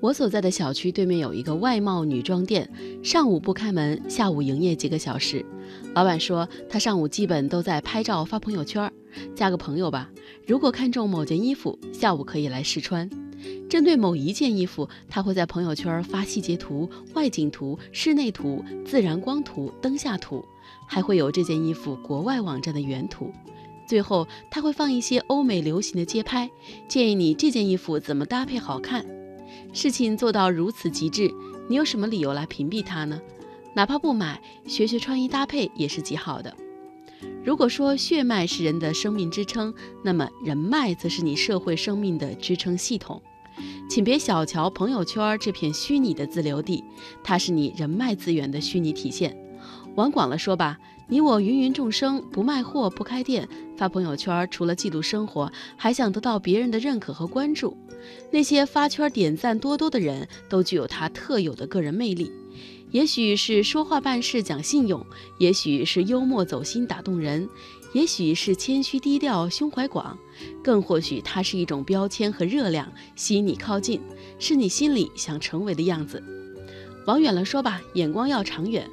我所在的小区对面有一个外贸女装店，上午不开门，下午营业几个小时。老板说，他上午基本都在拍照发朋友圈，加个朋友吧。如果看中某件衣服，下午可以来试穿。针对某一件衣服，他会在朋友圈发细节图、外景图、室内图、自然光图、灯下图，还会有这件衣服国外网站的原图。最后，他会放一些欧美流行的街拍，建议你这件衣服怎么搭配好看。事情做到如此极致，你有什么理由来屏蔽它呢？哪怕不买，学学穿衣搭配也是极好的。如果说血脉是人的生命支撑，那么人脉则是你社会生命的支撑系统。请别小瞧朋友圈这片虚拟的自留地，它是你人脉资源的虚拟体现。往广了说吧，你我芸芸众生，不卖货，不开店，发朋友圈，除了记录生活，还想得到别人的认可和关注。那些发圈点赞多多的人，都具有他特有的个人魅力。也许是说话办事讲信用，也许是幽默走心打动人，也许是谦虚低调胸怀广，更或许它是一种标签和热量，吸引你靠近，是你心里想成为的样子。往远了说吧，眼光要长远。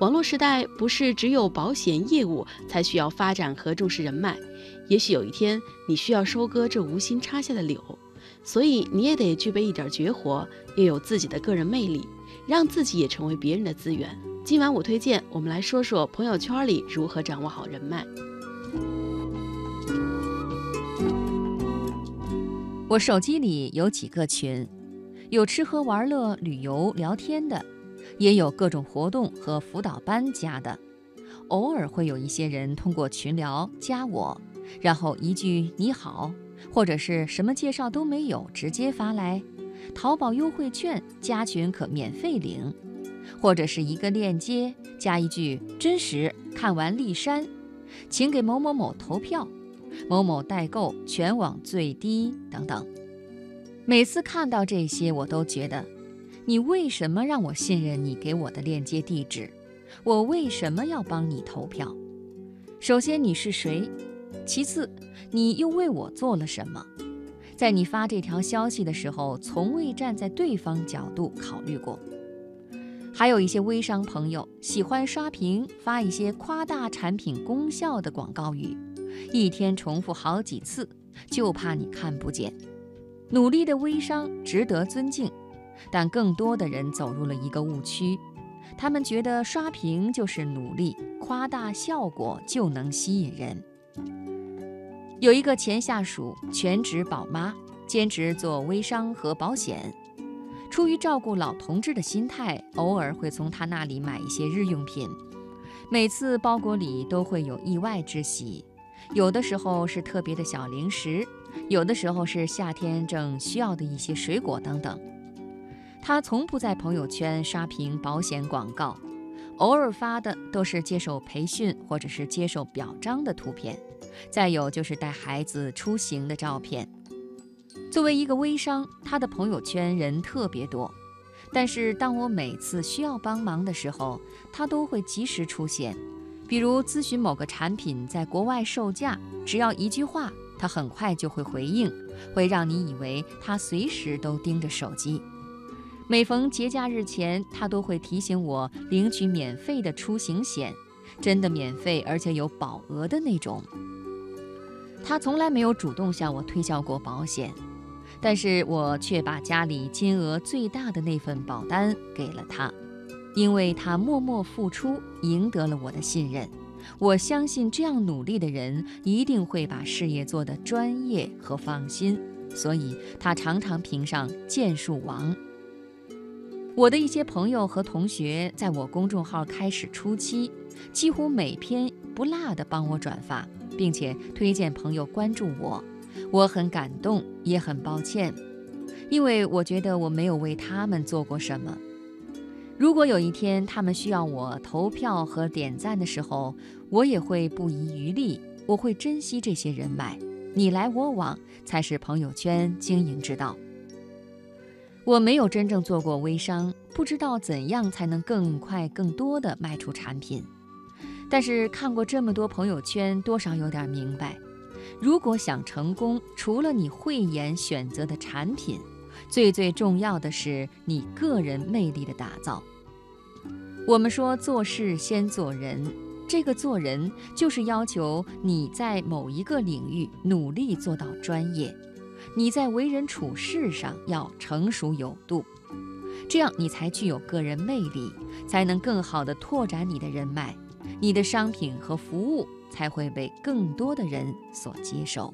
网络时代不是只有保险业务才需要发展和重视人脉，也许有一天你需要收割这无心插下的柳，所以你也得具备一点绝活，要有自己的个人魅力，让自己也成为别人的资源。今晚我推荐，我们来说说朋友圈里如何掌握好人脉。我手机里有几个群，有吃喝玩乐、旅游、聊天的。也有各种活动和辅导班加的，偶尔会有一些人通过群聊加我，然后一句你好，或者是什么介绍都没有，直接发来。淘宝优惠券，加群可免费领，或者是一个链接加一句真实，看完立山，请给某某某投票，某某代购全网最低。等等。每次看到这些，我都觉得。你为什么让我信任你给我的链接地址？我为什么要帮你投票？首先你是谁？其次你又为我做了什么？在你发这条消息的时候，从未站在对方角度考虑过。还有一些微商朋友喜欢刷屏，发一些夸大产品功效的广告语，一天重复好几次，就怕你看不见。努力的微商值得尊敬。但更多的人走入了一个误区，他们觉得刷屏就是努力，夸大效果就能吸引人。有一个前下属，全职宝妈，兼职做微商和保险。出于照顾老同志的心态，偶尔会从他那里买一些日用品。每次包裹里都会有意外之喜，有的时候是特别的小零食，有的时候是夏天正需要的一些水果等等。他从不在朋友圈刷屏保险广告，偶尔发的都是接受培训或者是接受表彰的图片，再有就是带孩子出行的照片。作为一个微商，他的朋友圈人特别多，但是当我每次需要帮忙的时候，他都会及时出现。比如咨询某个产品在国外售价，只要一句话，他很快就会回应，会让你以为他随时都盯着手机。每逢节假日前，他都会提醒我领取免费的出行险，真的免费，而且有保额的那种。他从来没有主动向我推销过保险，但是我却把家里金额最大的那份保单给了他，因为他默默付出，赢得了我的信任。我相信这样努力的人一定会把事业做得专业和放心，所以他常常评上建树王。我的一些朋友和同学，在我公众号开始初期，几乎每篇不落的帮我转发，并且推荐朋友关注我，我很感动，也很抱歉，因为我觉得我没有为他们做过什么。如果有一天他们需要我投票和点赞的时候，我也会不遗余力，我会珍惜这些人脉，你来我往才是朋友圈经营之道。我没有真正做过微商，不知道怎样才能更快、更多的卖出产品。但是看过这么多朋友圈，多少有点明白：如果想成功，除了你慧眼选择的产品，最最重要的是你个人魅力的打造。我们说做事先做人，这个做人就是要求你在某一个领域努力做到专业，你在为人处事上要成熟有度，这样你才具有个人魅力，才能更好的拓展你的人脉，你的商品和服务才会被更多的人所接受。